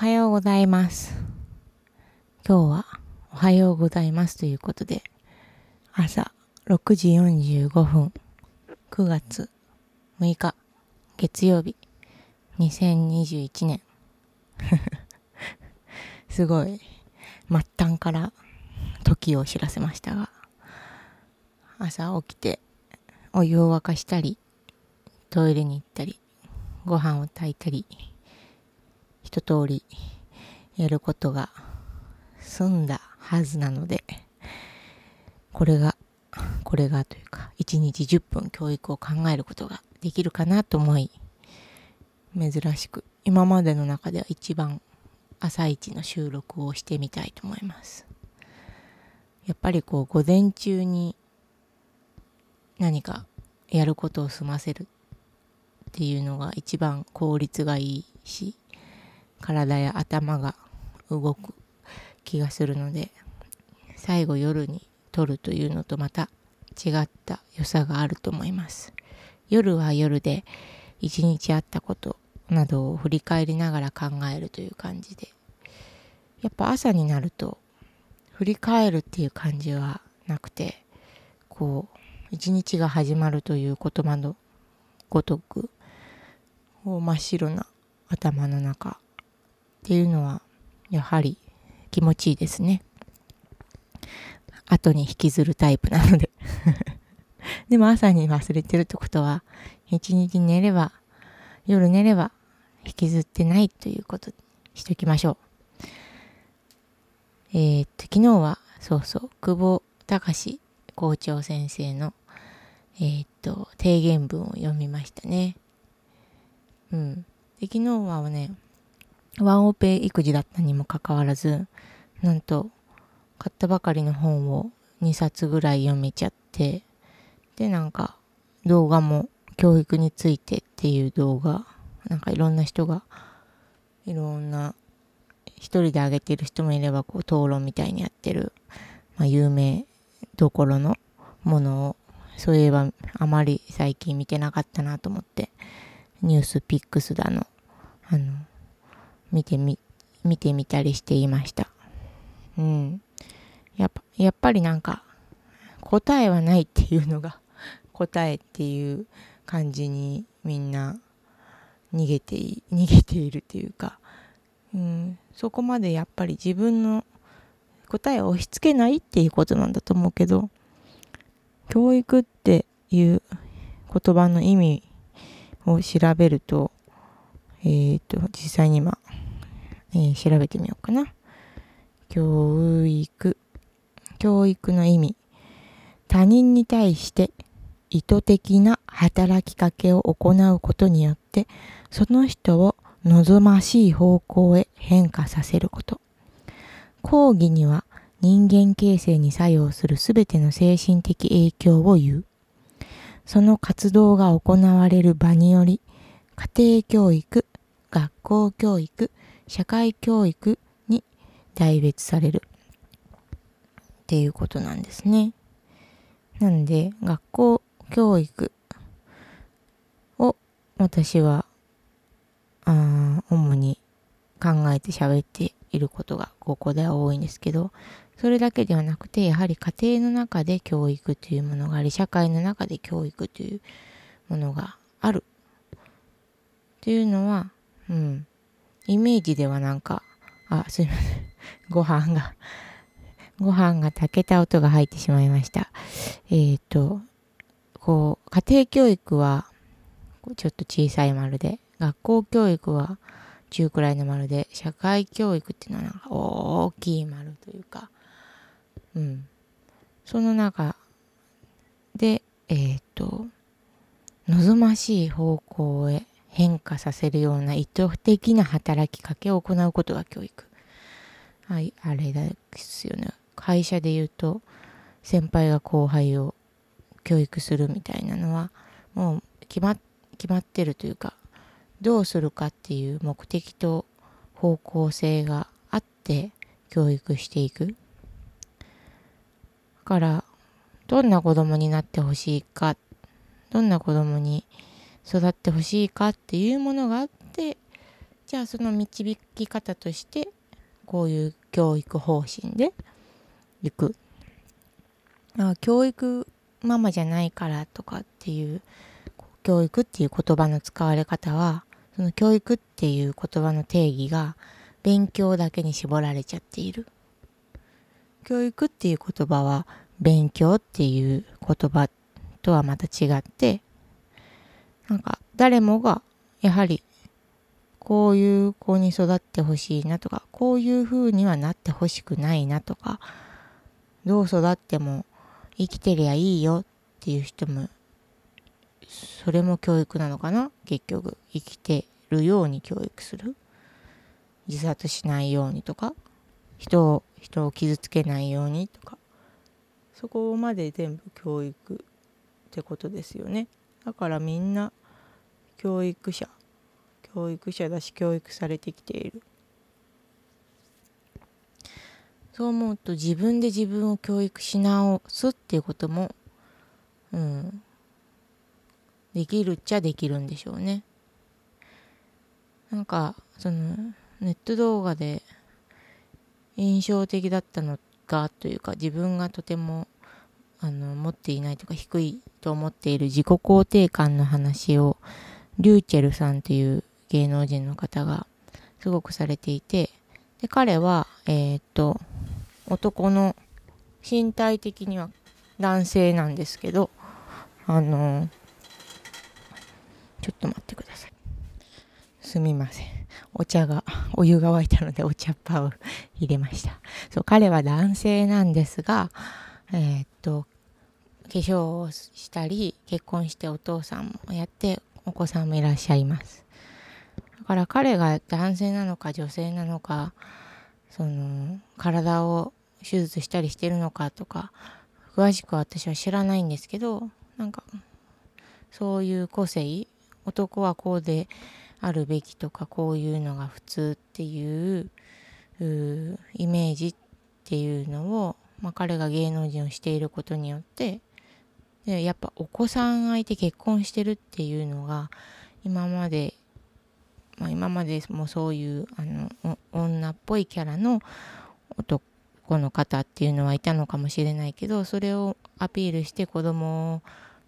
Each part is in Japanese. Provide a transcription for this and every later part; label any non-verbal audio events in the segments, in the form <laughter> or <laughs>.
おはようございます。今日はおはようございますということで、朝6時45分、9月6日、月曜日、2021年。<laughs> すごい、末端から時を知らせましたが、朝起きてお湯を沸かしたり、トイレに行ったり、ご飯を炊いたり、一通りやることが済んだはずなので、これが、これがというか、1日10分教育を考えることができるかなと思い、珍しく、今までの中では一番朝一の収録をしてみたいと思います。やっぱりこう、午前中に何かやることを済ませるっていうのが一番効率がいいし、体や頭が動く気がするので最後夜に撮るというのとまた違った良さがあると思います。夜は夜で一日あったことなどを振り返りながら考えるという感じで。やっぱ朝になると振り返るっていう感じはなくてこう一日が始まるという言葉のごとく真っ白な頭の中っていうのはやはり気持ちいいですね。後に引きずるタイプなので <laughs> でも朝に忘れてるってことは一日寝れば夜寝れば引きずってないということにしておきましょう。えー、っと昨日はそうそう久保隆校長先生のえー、っと提言文を読みましたね。うん。で昨日はねワンオペ育児だったにもかかわらず、なんと、買ったばかりの本を2冊ぐらい読めちゃって、で、なんか、動画も教育についてっていう動画、なんかいろんな人が、いろんな、一人で上げてる人もいれば、こう、討論みたいにやってる、まあ、有名どころのものを、そういえばあまり最近見てなかったなと思って、ニュースピックスだの、あの、見てみ、見てみたりしていました。うん。やっぱ、やっぱりなんか、答えはないっていうのが、<laughs> 答えっていう感じにみんな逃げてい、逃げているっていうか、うん、そこまでやっぱり自分の答えを押し付けないっていうことなんだと思うけど、教育っていう言葉の意味を調べると、えっ、と、実際に今、えー、調べてみようかな。教育。教育の意味。他人に対して意図的な働きかけを行うことによって、その人を望ましい方向へ変化させること。講義には人間形成に作用するすべての精神的影響を言う。その活動が行われる場により、家庭教育、学校教育、社会教育に代別される。っていうことなんですね。なんで、学校教育を私は、あ主に考えて喋っていることがここでは多いんですけど、それだけではなくて、やはり家庭の中で教育というものがあり、社会の中で教育というものがある。っていうのは、うん、イメージではなんか、あ、すいません。<laughs> ご飯が、ご飯が炊けた音が入ってしまいました。えっ、ー、と、こう、家庭教育は、ちょっと小さい丸で、学校教育は中くらいの丸で、社会教育っていうのはなんか大きい丸というか、うん。その中で、えっ、ー、と、望ましい方向へ変化させるような意図的な働きかけを行うことが教育。はい、あれですよね。会社で言うと、先輩が後輩を教育するみたいなのは、もう決ま決まってるというか、どうするかっていう目的と方向性があって教育していく。だから、どんな子供になってほしいか、どんな子供に育ってほしいかっていうものがあってじゃあその導き方としてこういう教育方針でいく。あ教育ママじゃないからとかっていう教育っていう言葉の使われ方はその教育っていう言葉の定義が勉強だけに絞られちゃっている。教育っていう言葉は勉強っていう言葉とはまた違ってなんか誰もがやはりこういう子に育ってほしいなとかこういう風にはなってほしくないなとかどう育っても生きてりゃいいよっていう人もそれも教育なのかな？結局生きてるように教育する？自殺しないようにとか人を人を傷つけないようにとか。そこまで全部教育ってことですよね。だからみんな教育者教育者だし教育されてきている。そう思うと自分で自分を教育し直すっていうこともうんできるっちゃできるんでしょうね。なんかそのネット動画で印象的だったのがというか自分がとてもあの持っていないとか低いと思っている自己肯定感の話をリューチェルさんという芸能人の方がすごくされていてで彼はえー、っと男の身体的には男性なんですけどあのちょっと待ってください。すみません。お茶がお湯が沸いたのでお茶っ葉を入れました。そう彼は男性なんですがえー、っと粧をしたり結婚してお父さんもやってお子さんもいらっしゃいます。だから彼が男性なのか女性なのかその体を手術したりしてるのかとか詳しくは私は知らないんですけどなんかそういう個性男はこうであるべきとかこういうのが普通っていうイメージっていうのを、まあ、彼が芸能人をしていることによってでやっぱお子さん相手結婚してるっていうのが今まで、まあ、今までもそういうあの女っぽいキャラの男の方っていうのはいたのかもしれないけどそれをアピールして子供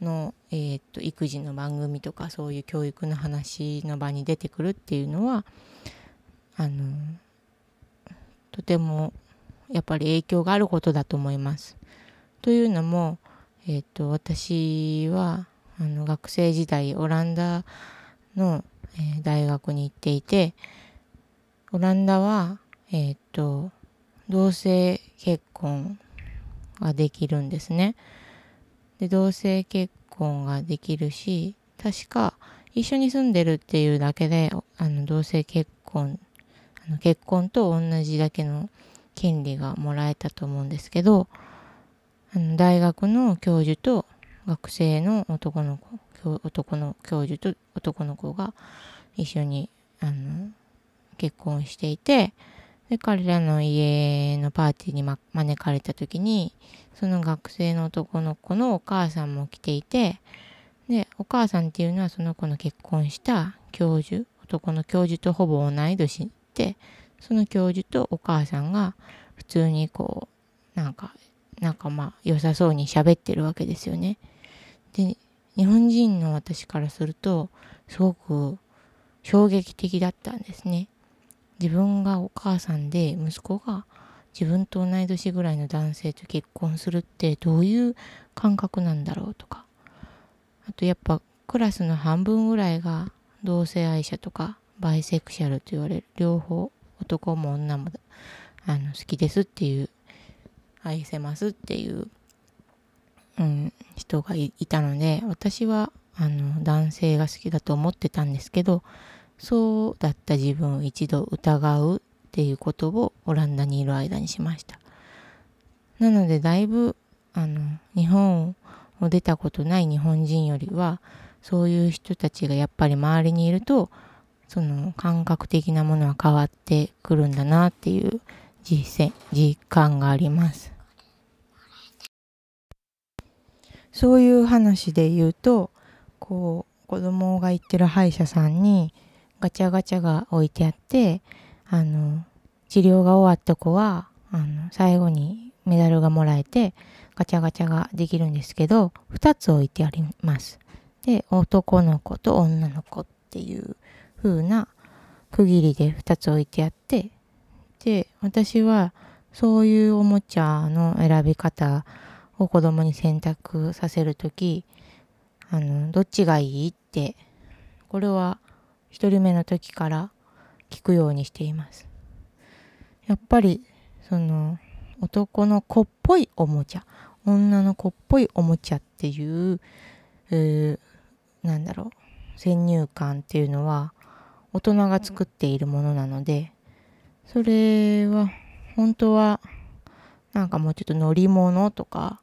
の、えー、っと育児の番組とかそういう教育の話の場に出てくるっていうのはあのとてもやっぱり影響があることだと思います。というのも、えー、と私はあの学生時代オランダの、えー、大学に行っていてオランダは、えっと同性結婚ができるんですね。で同性結婚ができるし確か一緒に住んでるっていうだけであの同性結婚あの結婚と同じだけの権利がもらえたと思うんですけどあの大学の教授と学生の男の子男の教授と男の子が一緒にあの結婚していてで彼らの家のパーティーに、ま、招かれた時にその学生の男の子のお母さんも来ていてでお母さんっていうのはその子の結婚した教授男の教授とほぼ同い年でその教授とお母さんが普通にこうなんかなんかまあ良さそうに喋ってるわけですよね。で日本人の私からするとすごく衝撃的だったんですね。自分がお母さんで息子が自分と同い年ぐらいの男性と結婚するってどういう感覚なんだろうとかあとやっぱクラスの半分ぐらいが同性愛者とかバイセクシャルと言われる両方男も女もあの好きですっていう愛せますっていう、うん、人がいたので私はあの男性が好きだと思ってたんですけどそうだった自分を一度疑うっていうことをオランダにいる間にしました。なのでだいぶあの日本を出たことない日本人よりはそういう人たちがやっぱり周りにいるとその感覚的なものは変わってくるんだなっていう実践実感があります。そういう話で言うとこう子供が行ってる歯医者さんにガチャガチャが置いてあってあの治療が終わった子はあの最後にメダルがもらえてガチャガチャができるんですけど2つ置いてあります。で男の子と女の子っていう風な区切りで2つ置いてあってで私はそういうおもちゃの選び方を子供に選択させる時あのどっちがいいってこれは1人目の時から聞くようにしています。やっぱりその男の子っぽいおもちゃ女の子っぽいおもちゃっていう、えー、なんだろう先入観っていうのは大人が作っているものなのでそれは本当はなんかもうちょっと乗り物とか、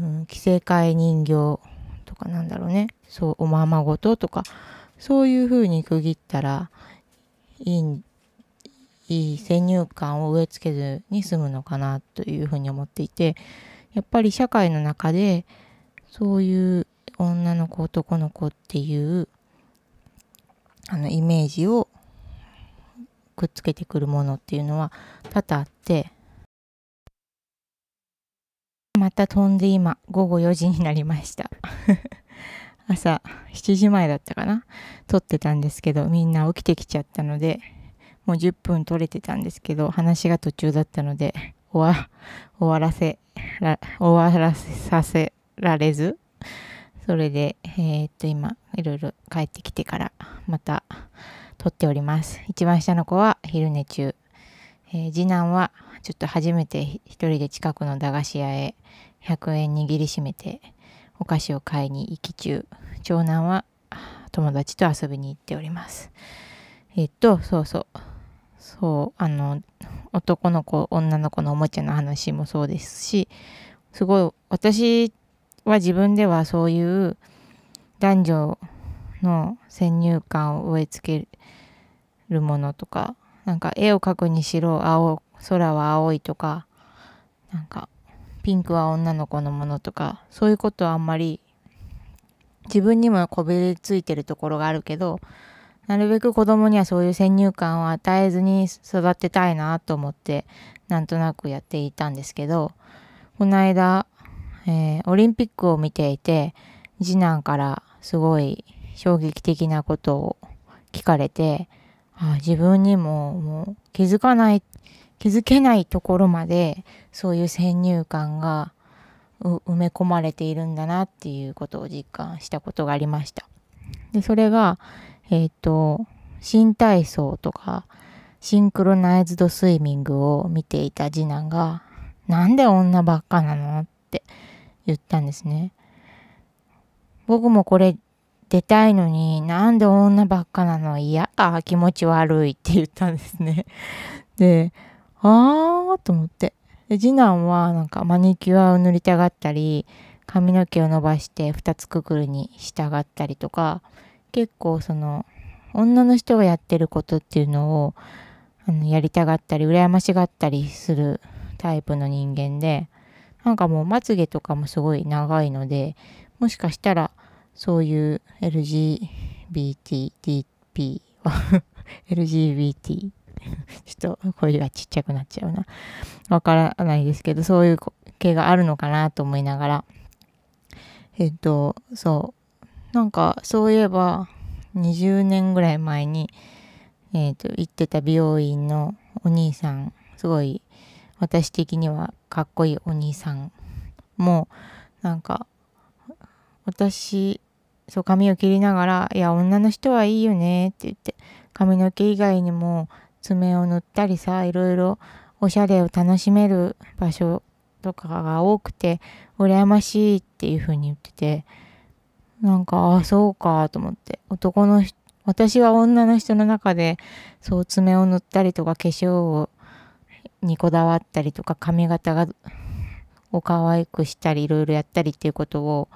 うん、着せ替え人形とかなんだろうね。そうおままごととかそういう風に区切ったらいいいい先入観を植え付けずに済むのかなというふうに思っていてやっぱり社会の中でそういう女の子男の子っていうあのイメージをくっつけてくるものっていうのは多々あって。また飛んで今午後4時になりました。<laughs> 朝7時前だったかな？撮ってたんですけどみんな起きてきちゃったのでもう10分撮れてたんですけど話が途中だったので終わ終わらせら終わらせさせられずそれでえー、っと今いろいろ帰ってきてからまた撮っております。一番下の子は昼寝中、えー、次男はちょっと初めて一人で近くの駄菓子屋へ100円握りしめてお菓子を買いに行き中。長男は友達と遊びに行っております。えっとそうそう。そうあの男の子女の子のおもちゃの話もそうですしすごい私は自分ではそういう男女の先入観を植え付けるものとかなんか絵を描くにしろ青空は青いとかなんかピンクは女の子のものとかそういうことはあんまり自分にもこびりついてるところがあるけどなるべく子供にはそういう先入観を与えずに育てたいなと思ってなんとなくやっていたんですけどこの間、えー、オリンピックを見ていて次男からすごい衝撃的なことを聞かれてあ自分にももう気づかない気づけないところまでそういう先入観が埋め込まれているんだなっていうことを実感したことがありました。でそれがえっ、ー、と、新体操とか、シンクロナイズドスイミングを見ていた次男が、なんで女ばっかなのって言ったんですね。僕もこれ出たいのになんで女ばっかなの？嫌だ気持ち悪いって言ったんですね。<laughs> で、あーと思って。で次男はなんかマニキュアを塗りたがったり髪の毛を伸ばして二つくくるに従ったりとか結構その女の人がやってることっていうのをあのやりたがったり羨ましがったりするタイプの人間でなんかもうまつげとかもすごい長いのでもしかしたらそういう LGBTDP LGBT <laughs> ちょっと声がちっちゃくなっちゃうな。わからないですけどそういう系があるのかなと思いながら。えっとそう。なんかそういえば20年ぐらい前に、えーと、行ってた美容院のお兄さんすごい私的にはかっこいいお兄さんもなんか私そう髪を切りながら「いや女の人はいいよね」って言って髪の毛以外にも爪を塗ったりさいろいろおしゃれを楽しめる場所とかが多くて羨ましいっていう風に言っててなんか、ああ、そうかと思って。男の人、私は女の人の中で、そう爪を塗ったりとか化粧をにこだわったりとか髪型がを可愛くしたりいろいろやったりっていうことを、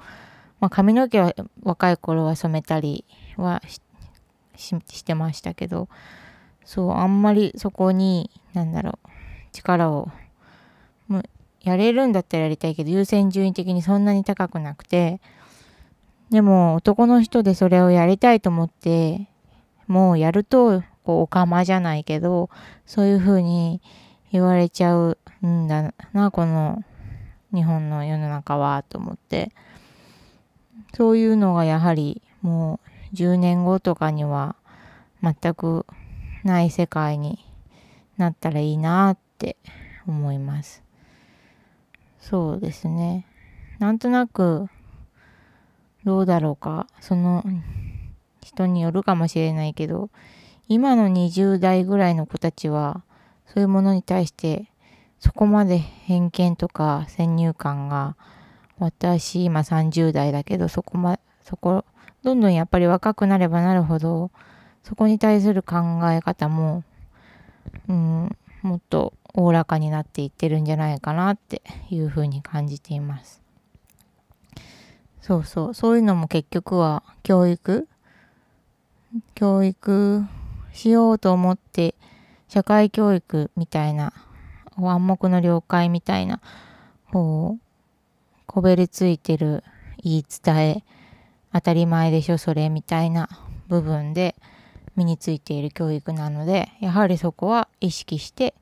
まあ、髪の毛は若い頃は染めたりはしてましたけどそうあんまりそこに何だろう力をもやれるんだったらやりたいけど優先順位的にそんなに高くなくてでも男の人でそれをやりたいと思ってもうやると、こう、おかまじゃないけど、そういう風に言われちゃうんだな、この日本の世の中は、と思って。そういうのがやはりもう10年後とかには全くない世界になったらいいなって思います。そうですね。なんとなくどうだろうか。その人によるかもしれないけど、今の20代ぐらいの子たちは、そういうものに対して、そこまで偏見とか先入観が、私今30代だけど、そこま、そこ、どんどんやっぱり若くなればなるほど、そこに対する考え方も、うん、もっとおおらかになっていってるんじゃないかなっていうふうに感じています。そうそう。そういうのも結局は教育？教育しようと思って、社会教育みたいな、暗黙の了解みたいな、こう、こべりついてる言い伝え、当たり前でしょ、それみたいな部分で身についている教育なので、やはりそこは意識して、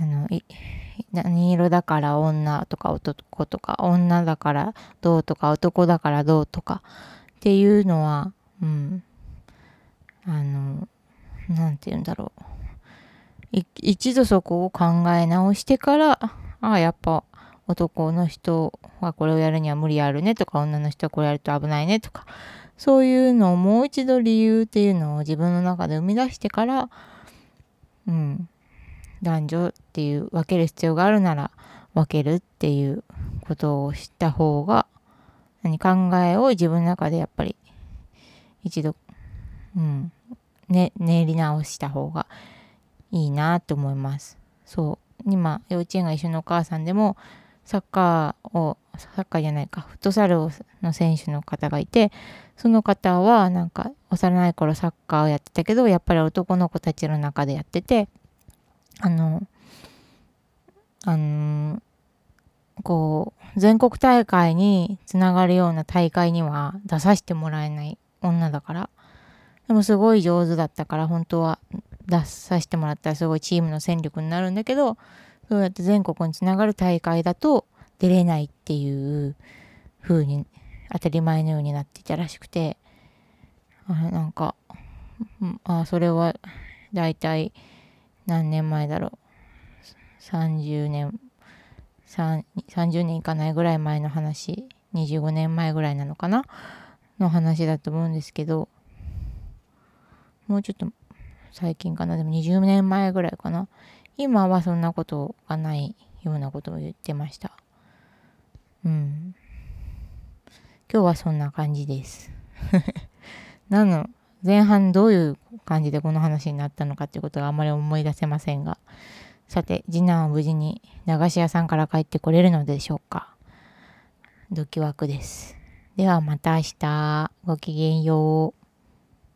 あの、何色だから女とか男とか、女だからどうとか、男だからどうとかっていうのは、うん、あの、なんて言うんだろう。一度そこを考え直してから、ああ、やっぱ男の人はこれをやるには無理あるねとか、女の人はこれやると危ないねとか、そういうのをもう一度理由っていうのを自分の中で生み出してから、うん、男女っていう分ける必要があるなら分けるっていうことを知った方が何考えを自分の中でやっぱり一度、うんね、練り直した方がいいなと思います。そう今幼稚園が一緒のお母さんでもサッカーをサッカーじゃないかフットサルの選手の方がいてその方はなんか幼い頃サッカーをやってたけどやっぱり男の子たちの中でやっててあの、あの、こう、全国大会につながるような大会には出させてもらえない女だから。でもすごい上手だったから、本当は出させてもらったらすごいチームの戦力になるんだけど、そうやって全国につながる大会だと出れないっていう風に当たり前のようになっていたらしくて、あなんか、あそれは大体何年前だろう。30年30年いかないぐらい前の話。25年前ぐらいなのかな？の話だと思うんですけどもうちょっと最近かな？でも20年前ぐらいかな。今はそんなことがないようなことを言ってましたうん今日はそんな感じです <laughs> なの前半どういう感じでこの話になったのかっていうことがあまり思い出せませんが、さて、次男は無事に駄菓子屋さんから帰ってこれるのでしょうか。ドキワクです。ではまた明日、ごきげんよう。